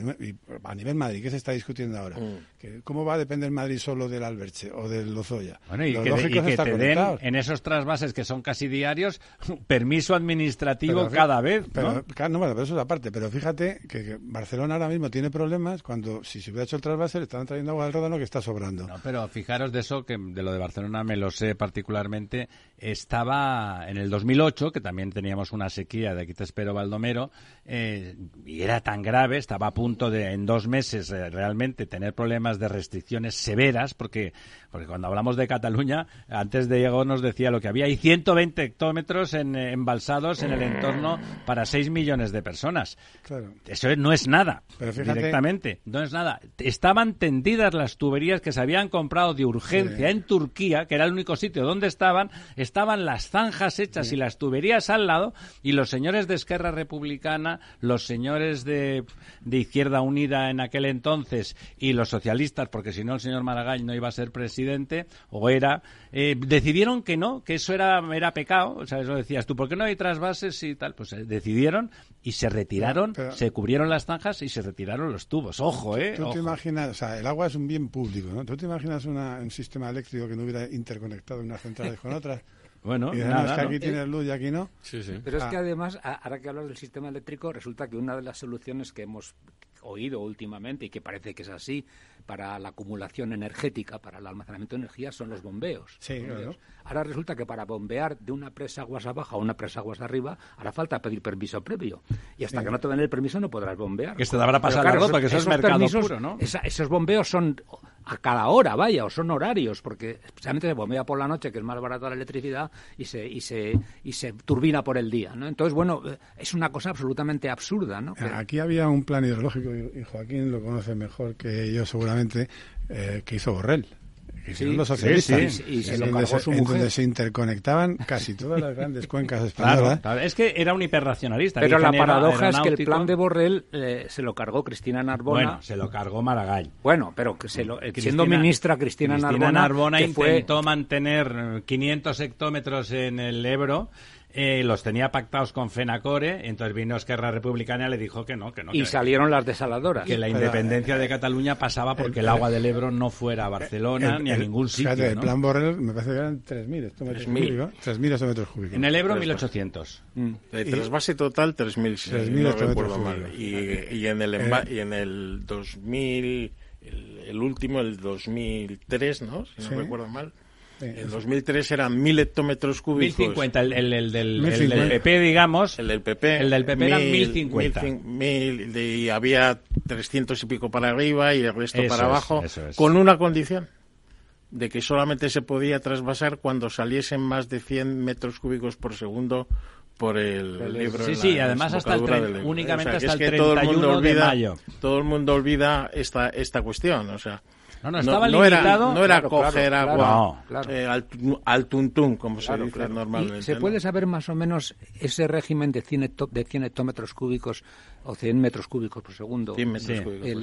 a nivel Madrid, ¿qué se está discutiendo ahora? Mm. ¿Cómo va a depender Madrid solo del Alberche o del Lozoya? Bueno, y que, te den en esos trasvases que son casi diarios <laughs> permiso administrativo cada vez. Pero, ¿no? bueno, pero eso es aparte. Pero fíjate que, Barcelona ahora mismo tiene problemas cuando si se hubiera hecho el trasvase le estaban trayendo agua del Ródano que está sobrando. No, pero fijaros de eso, que de lo de Barcelona me lo sé particularmente particularmente, estaba en el 2008, que también teníamos una sequía de aquí te espero Baldomero, eh, y era tan grave, estaba a punto de en dos meses eh, realmente tener problemas de restricciones severas, porque, porque cuando hablamos de Cataluña, antes de llegar nos decía lo que había, hay 120 hectómetros en, eh, embalsados en el entorno para 6 millones de personas. Eso no es nada, directamente, no es nada. Estaban tendidas las tuberías que se habían comprado de urgencia en Turquía, que era el único sitio donde estaban, estaban las zanjas hechas y las tuberías al lado, y los señores de Esquerra Republicana, los señores de, de Izquierda Unida en aquel entonces y los socialistas, porque si no el señor Maragall no iba a ser presidente, o era, eh, decidieron que no, que eso era, era pecado, o sea, eso decías tú, ¿por qué no hay trasvases y tal? Pues eh, decidieron y se retiraron, se cubrieron las zanjas y se retiraron los tubos. Ojo, ¿eh? Tú te imaginas, o sea, el agua es un bien público, ¿no? ¿Tú te imaginas un sistema eléctrico que no hubiera interconectado unas centrales con otras? <laughs> Bueno, y además que aquí tienes luz y aquí no. Sí, sí. Pero es que ah. además, ahora que hablas del sistema eléctrico, resulta que una de las soluciones que hemos oído últimamente y que parece que es así para la acumulación energética, para el almacenamiento de energía, son los bombeos. Sí, Ahora resulta que para bombear de una presa aguas abajo a una presa aguas arriba, hará falta pedir permiso previo. Y hasta que no te den el permiso no podrás bombear. Que te habrá pasado la ropa, que eso es mercado puro, ¿no? esos bombeos son a cada hora, vaya, o son horarios, porque especialmente se bombea por la noche, que es más barata la electricidad, y se, y se, y se turbina por el día, ¿no? Entonces, bueno, es una cosa absolutamente absurda, ¿no? Aquí había un plan hidrológico, y Joaquín lo conoce mejor que yo seguramente, eh, que hizo Borrell sí, los socialistas. y se lo cargó su mujer. donde se interconectaban casi todas las grandes cuencas españolas. Claro, es que era un hiperracionalista. Pero la paradoja es que el plan de Borrell eh, se lo cargó Cristina Narbona. Bueno, se lo cargó Maragall. Bueno, pero que se lo, eh, siendo ministra Cristina, Cristina Narbona, intentó mantener 500 hectómetros en el Ebro eh, los tenía pactados con Fenacore, entonces vino Esquerra Republicana y le dijo que no, que no. Y salieron las desaladoras. Que la independencia de Cataluña pasaba porque el, agua del Ebro no fuera a Barcelona ni a ningún sitio. el plan Borrell me parece que eran 3.000 hectómetros cúbicos. 3.000 hectómetros cúbicos. En el Ebro 1.800. Mm. De trasvase total 3.000, si no recuerdo mal. Y, y, en el, eh, y en el 2000, el, último, el 2003, ¿no? Si no recuerdo mal En 2003 eran 1000 hectómetros cúbicos. 1050, el, el, el, del, el, del, PP, digamos. El del PP. El del PP eran 1050. Mil, y había 300 y pico para arriba y el resto para abajo, con una condición de que solamente se podía trasvasar cuando saliesen más de 100 metros cúbicos por segundo por el, libro. Sí, sí, además hasta el únicamente hasta el 31 de mayo. Todo el mundo olvida esta, esta cuestión, o sea, no, no, estaba no, limitado. Era, no era coger agua eh, al, al, tuntún, como se dice normalmente. ¿Se puede saber más o menos ese régimen de 100, de 100 hectómetros cúbicos o 100 metros cúbicos por segundo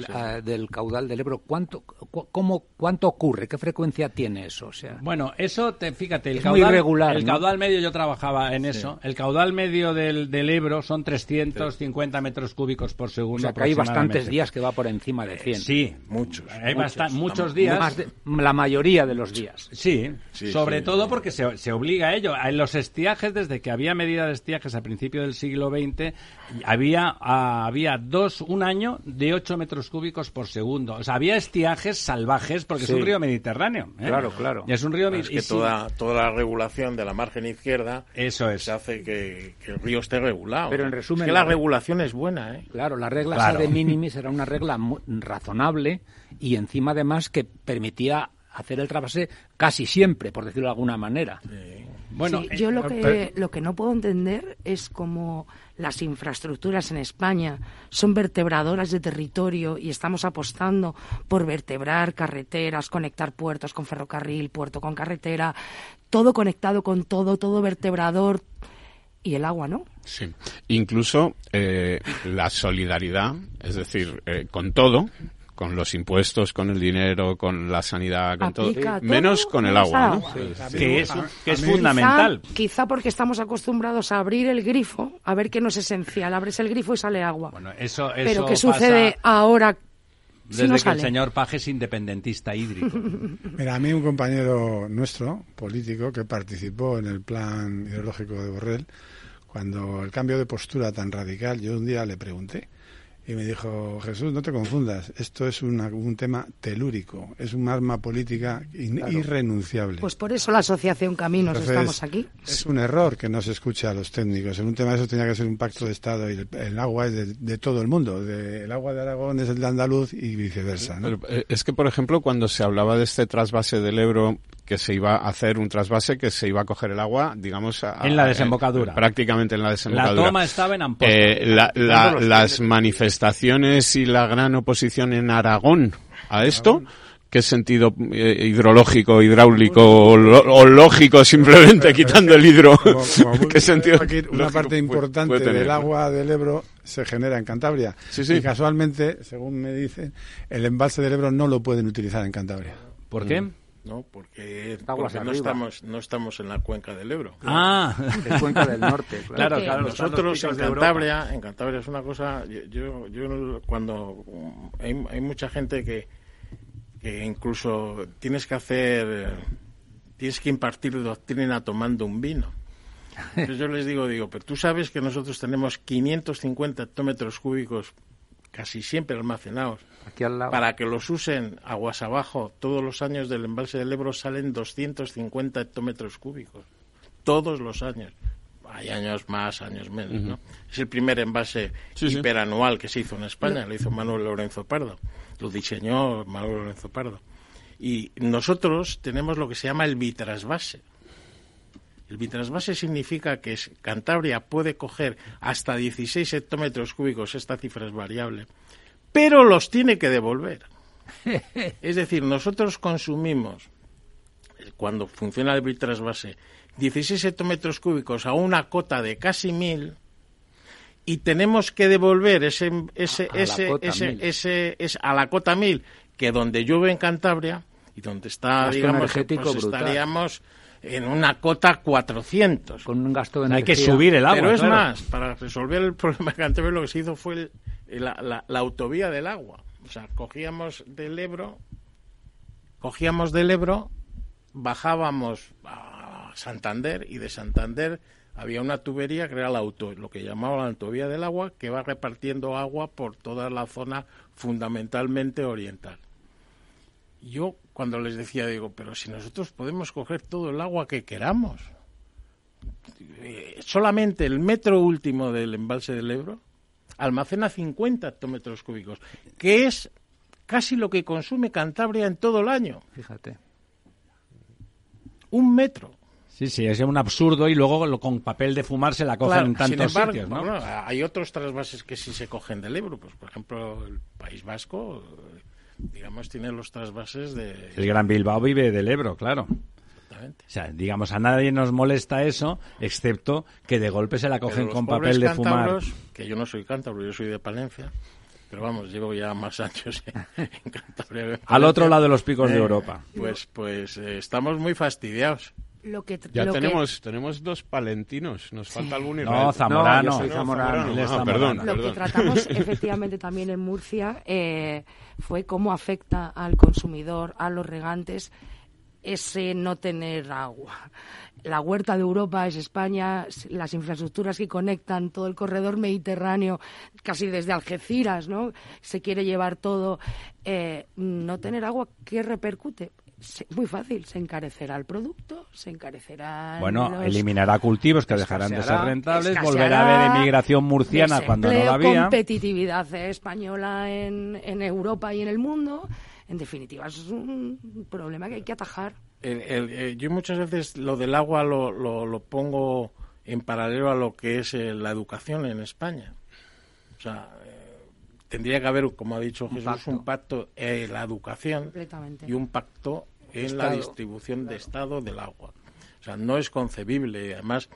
ah, del caudal del Ebro, ¿cuánto, cómo, ¿cuánto ocurre? ¿Qué frecuencia tiene eso? O sea, bueno, eso, te, fíjate, el caudal, regular, el caudal medio, yo trabajaba en eso, el caudal medio del, del Ebro son 350 metros cúbicos por segundo. O sea, que hay bastantes días que va por encima de 100. Sí, muchos. Hay muchos, muchos días. la mayoría de los días. Sí, sobre todo porque se, se obliga a ello. En los estiajes, desde que había medida de estiajes a principios del siglo XX, había... A, había dos, un año de 8 metros cúbicos por segundo. O sea, había estiajes salvajes porque es un río mediterráneo. ¿eh? Claro, claro. es un río es que toda, toda la regulación de la margen izquierda eso es. se hace que, el río esté regulado. Pero en resumen. Es que la, regulación es buena, ¿eh? Claro, la regla de minimis era una regla razonable y encima además que permitía hacer el trasvase casi siempre, por decirlo de alguna manera. Bueno, yo lo que, lo que no puedo entender es cómo las infraestructuras en España son vertebradoras de territorio y estamos apostando por vertebrar carreteras, conectar puertos con ferrocarril, puerto con carretera, todo conectado con todo, todo vertebrador y el agua, ¿no? Sí, incluso eh, la solidaridad, es decir, eh, con todo, con los impuestos, con el dinero, con la sanidad, con todo, menos con el agua, ¿no? que es, que es fundamental. Quizá, porque estamos acostumbrados a abrir el grifo, a ver qué no es esencial, abres el grifo y sale agua. Bueno, eso, eso Pero ¿qué sucede ahora desde que el señor Paje es independentista hídrico. <laughs> Mira, a mí un compañero nuestro, político, que participó en el plan ideológico de Borrell, cuando el cambio de postura tan radical, yo un día le pregunté, y me dijo, Jesús, no te confundas, esto es un tema telúrico, es un arma política irrenunciable. Pues por eso la Asociación Caminos estamos aquí. Es un error que no se escuche a los técnicos. En un tema de eso tenía que ser un pacto de Estado y el, agua es de, todo el mundo. De, el agua de Aragón es el de Andaluz y viceversa. Eh, es que, por ejemplo, cuando se hablaba de este trasvase del Ebro que se iba a hacer un trasvase, que se iba a coger el agua, digamos... en la desembocadura. prácticamente en la desembocadura. La toma estaba en Amposta. Eh, las manifestaciones y la gran oposición en Aragón a esto... ¿Qué sentido eh, hidrológico, hidráulico o, lógico simplemente quitando el hidro? <laughs> ¿Qué sentido? una parte importante del agua del Ebro se genera en Cantabria. Y casualmente, según me dicen, el embalse del Ebro no lo pueden utilizar en Cantabria. ¿Por qué? ¿No? Porque, no estamos no estamos en la cuenca del Ebro. Ah, es cuenca del norte. Claro, claro. Nosotros en Cantabria, en Cantabria es una cosa. Yo, yo cuando hay, hay mucha gente que, que incluso tienes que hacer, tienes que impartir doctrina tomando un vino. Entonces yo les digo, digo, pero tú sabes que nosotros tenemos 550 hectómetros cúbicos casi siempre almacenados para que los usen aguas abajo, todos los años del embalse del Ebro salen 250 hectómetros cúbicos. Todos los años. Hay años más, años menos, ¿no? Es el primer embalse hiperanual que se hizo en España, lo hizo Manuel Lorenzo Pardo. Lo diseñó Manuel Lorenzo Pardo. Y nosotros tenemos lo que se llama el bitrasvase. El bitrasvase significa que Cantabria puede coger hasta 16 hectómetros cúbicos, esta cifra es variable, pero los tiene que devolver. <laughs> es decir, nosotros consumimos, cuando funciona el bitrasvase, 16 hectómetros cúbicos a una cota de casi mil y tenemos que devolver ese ese a ese ese, ese, a la cota mil que donde llueve en Cantabria y donde está digamos pues estaríamos en una cota 400 con un gasto de hay que subir el agua pero es más para resolver el <laughs> problema de Cantabria lo que se hizo fue el, la, la, autovía del agua. O sea, cogíamos del Ebro, cogíamos del Ebro, bajábamos a Santander y de Santander había una tubería que era la auto, lo que llamaba la autovía del agua, que va repartiendo agua por toda la zona fundamentalmente oriental. Yo cuando les decía, digo, pero si nosotros podemos coger todo el agua que queramos. Eh, solamente el metro último del embalse del Ebro almacena 50 hectómetros cúbicos, que es casi lo que consume Cantabria en todo el año. Fíjate. Un metro. Sí, sí, es un absurdo y luego con papel de fumar se la cogen en tantos sitios, ¿no? hay otros trasvases que sí se cogen del Ebro, pues por ejemplo el País Vasco, digamos, tiene los trasvases de... El Gran Bilbao vive del Ebro, claro. O sea, digamos, a nadie nos molesta eso, excepto que de golpe se la cogen con papel de fumar. Que yo no soy cántabro, yo soy de Palencia. Pero vamos, llevo ya más <laughs> años en, Cantabria. Al otro lado de los picos de eh, Europa. Pues, pues eh, estamos muy fastidiados. Lo que, ya tenemos tenemos dos palentinos, nos falta algún No, Zamorano. soy Zamorano. Ah, perdón, lo que tratamos <laughs> efectivamente también en Murcia eh, fue cómo afecta al consumidor, a los regantes, ese no tener agua. La huerta de Europa es España, las infraestructuras que conectan todo el corredor mediterráneo, casi desde Algeciras, ¿no? Se quiere llevar todo. Eh, no tener agua, ¿qué repercute? muy fácil, se encarecerá el producto, se encarecerá. Bueno, eliminará cultivos que dejarán de ser rentables, volverá a haber emigración murciana cuando no la había. competitividad española en, en Europa y en el mundo en definitiva, es un problema que hay que atajar. Eh, yo muchas veces lo del agua lo, lo, pongo en paralelo a lo que es eh, la educación en España. O sea, eh, tendría que haber, como ha dicho Jesús, un pacto en la educación y un pacto en la distribución de Estado del agua. O sea, no es concebible. Además,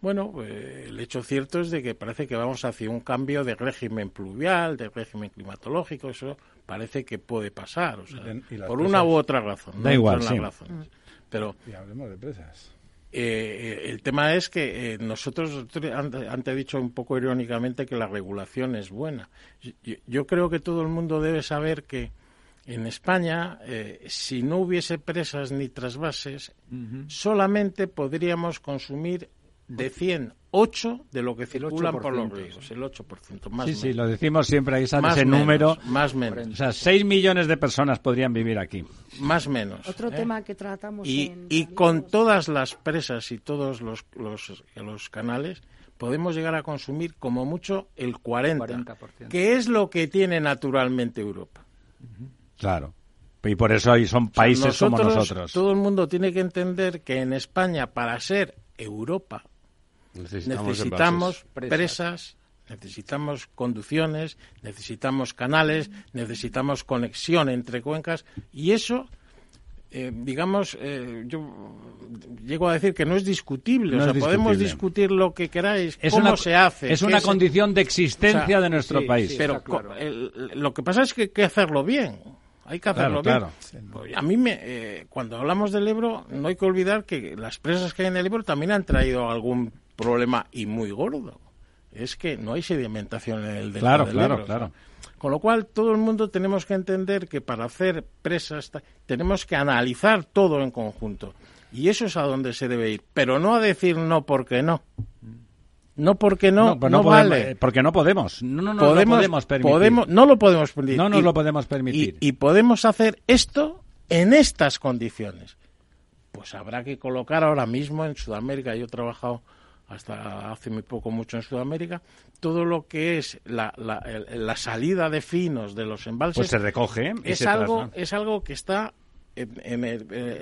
bueno, el hecho cierto es de que parece que vamos hacia un cambio de régimen pluvial, de régimen climatológico, eso parece que puede pasar, o sea, por una u otra razón. Da igual, sí. Pero, y hablemos de presas. Eh, el tema es que eh, nosotros, antes he dicho un poco irónicamente que la regulación es buena. Yo, creo que todo el mundo debe saber que en España, eh, si no hubiese presas ni trasvases, solamente podríamos consumir de 100, 8 de lo que circulan por los ríos, el 8%, más Sí, sí, lo decimos siempre, ahí sale ese número. Más menos. O sea, 6 millones de personas podrían vivir aquí. Más menos. Otro ¿eh? tema que tratamos Y, y con todas las presas y todos los, los, los, canales, podemos llegar a consumir como mucho el 40%, que es lo que tiene naturalmente Europa. Claro. Y por eso ahí son países como nosotros. Todo el mundo tiene que entender que en España, para ser Europa Necesitamos, presas. necesitamos conducciones, necesitamos canales, necesitamos conexión entre cuencas y eso eh, digamos, eh, yo llego a decir que no es discutible. o sea, podemos discutir lo que queráis, es cómo se hace. Es una condición de existencia de nuestro país. pero lo que pasa es que hay que hacerlo bien. Hay que hacerlo bien. Pues a mí, me, eh, cuando hablamos del Ebro, no hay que olvidar que las presas que hay en el Ebro también han traído algún problema y muy gordo. Es que no hay sedimentación en el delta claro, claro, Claro. Con lo cual, todo el mundo tenemos que entender que para hacer presas tenemos que analizar todo en conjunto. Y eso es a donde se debe ir. Pero no a decir no porque no. No porque no, no, no, vale. Porque no podemos. No, no, no podemos, lo podemos permitir. Podemos, no lo podemos permitir. No nos lo podemos permitir. y podemos hacer esto en estas condiciones. Pues habrá que colocar ahora mismo en Sudamérica. Yo he trabajado hasta hace muy poco mucho en Sudamérica, todo lo que es la, la, salida de finos de los embalses. Pues se recoge. es, algo, es algo que está en,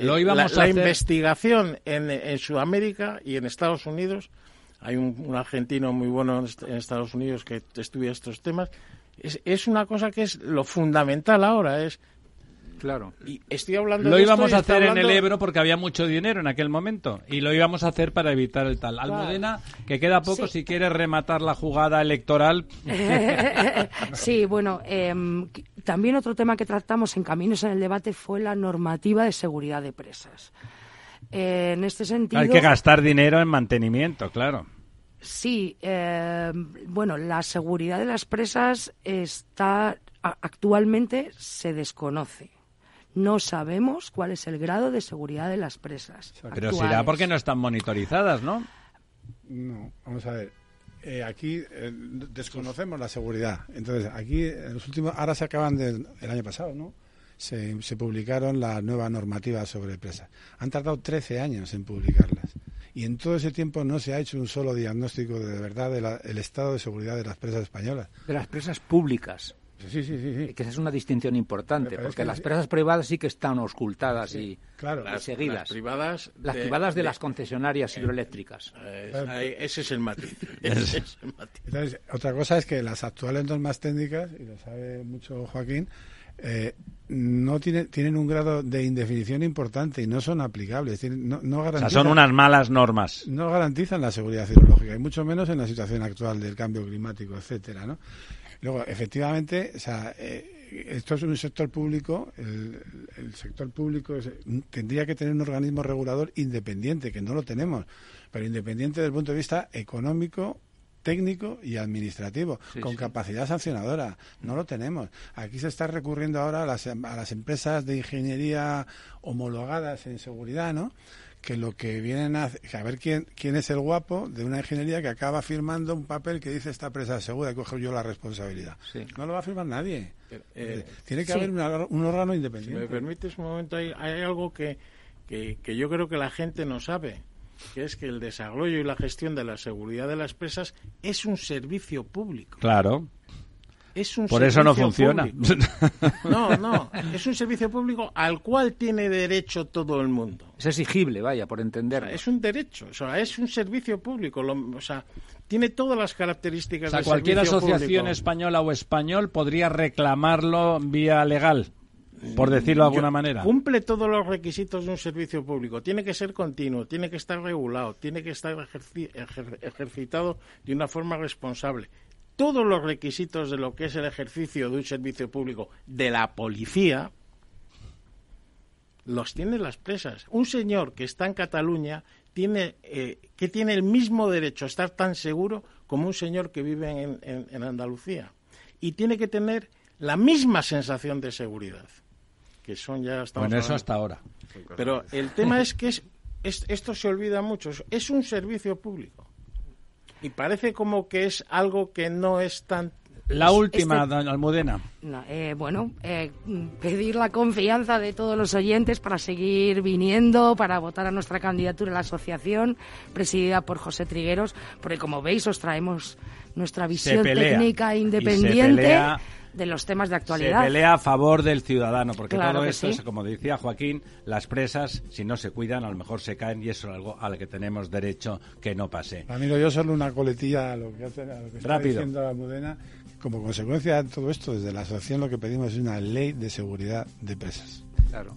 la, investigación en, Sudamérica y en Estados Unidos. Hay un, argentino muy bueno en Estados Unidos que estudia estos temas. Es, es una cosa que es lo fundamental ahora, es Claro. Y estoy hablando lo íbamos a hacer en el Ebro porque había mucho dinero en aquel momento y lo íbamos a hacer para evitar el tal. Almudena, que queda poco si quieres rematar la jugada electoral. <laughs> sí, bueno, em, también otro tema que tratamos en Caminos en el debate fue la normativa de seguridad de presas. Eh, en este sentido. Hay que gastar dinero en mantenimiento, claro. Sí, em, bueno, la seguridad de las presas está actualmente se desconoce no sabemos cuál es el grado de seguridad de las presas. Pero será porque no están monitorizadas, ¿no? No, vamos a ver. Eh, aquí eh, desconocemos la seguridad. Entonces, aquí, en los últimos, ahora se acaban del el año pasado, ¿no? se, se publicaron la nueva normativa sobre presas. Han tardado 13 años en publicarlas y en todo ese tiempo no se ha hecho un solo diagnóstico de, verdad del estado de seguridad de las presas españolas. De las presas públicas. Sí, sí, sí, Que esa es una distinción importante, porque las presas privadas sí que están ocultadas y, claro, seguidas. Las privadas de, las privadas de, las concesionarias hidroeléctricas. ese es el matiz. Entonces, otra cosa es que las actuales normas técnicas, y lo sabe mucho Joaquín, eh, no tienen, tienen un grado de indefinición importante y no son aplicables. no, garantizan, son unas malas normas. No garantizan la seguridad hidrológica, y mucho menos en la situación actual del cambio climático, etcétera, ¿no? Luego, efectivamente, o sea, eh, esto es un sector público, el, sector público tendría que tener un organismo regulador independiente, que no lo tenemos, pero independiente desde el punto de vista económico, técnico y administrativo, con capacidad sancionadora. No lo tenemos. Aquí se está recurriendo ahora a las, a las empresas de ingeniería homologadas en seguridad, ¿no? que lo que vienen a, a ver quién, quién es el guapo de una ingeniería que acaba firmando un papel que dice esta empresa segura y cojo yo la responsabilidad. No lo va a firmar nadie. Eh, Tiene que haber un, órgano independiente. Si me permites un momento, hay, hay algo que, que, que yo creo que la gente no sabe que es que el desarrollo y la gestión de la seguridad de las presas es un servicio público. Claro. Es un Por eso no funciona. <laughs> No, no, es un servicio público al cual tiene derecho todo el mundo. Es exigible, vaya, por entender. es un derecho, o sea, es un servicio público, o sea, tiene todas las características o sea, cualquier asociación española o español podría reclamarlo vía legal por decirlo de alguna manera. Cumple todos los requisitos de un servicio público. Tiene que ser continuo, tiene que estar regulado, tiene que estar ejercitado de una forma responsable. Todos los requisitos de lo que es el ejercicio de un servicio público de la policía los tiene las presas. Un señor que está en Cataluña tiene eh, que tiene el mismo derecho a estar tan seguro como un señor que vive en, en Andalucía y tiene que tener la misma sensación de seguridad que son ya Bueno, eso hasta ahora. Pero el tema es que es, esto se olvida mucho. Es un servicio público. Y parece como que es algo que no es tan la última, este... Almudena. Eh, bueno, eh, pedir la confianza de todos los oyentes para seguir viniendo, para votar a nuestra candidatura a la asociación, presidida por José Trigueros, porque como veis os traemos nuestra visión técnica independiente de los temas de actualidad. Se pelea a favor del ciudadano, porque todo esto es, como decía Joaquín, las presas, si no se cuidan, a lo mejor se caen y eso es algo al que tenemos derecho que no pase. Amigo, yo solo una coletilla a lo que, hace, a lo que está diciendo la Mudena. Como consecuencia de todo esto, desde la asociación lo que pedimos es una ley de seguridad de presas. Claro.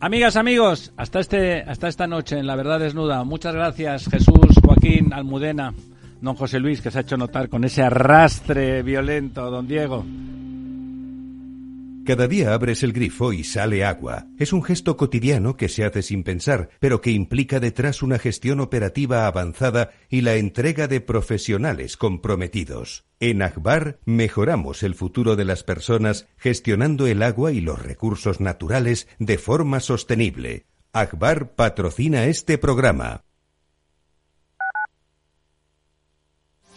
Amigas, amigos, hasta este, hasta esta noche en La Verdad Desnuda. Muchas gracias, Jesús, Joaquín, Almudena don José Luis, que se ha hecho notar con ese arrastre violento, don Diego. Cada día abres el grifo y sale agua. Es un gesto cotidiano que se hace sin pensar, pero que implica detrás una gestión operativa avanzada y la entrega de profesionales comprometidos. En Akbar mejoramos el futuro de las personas gestionando el agua y los recursos naturales de forma sostenible. Akbar patrocina este programa.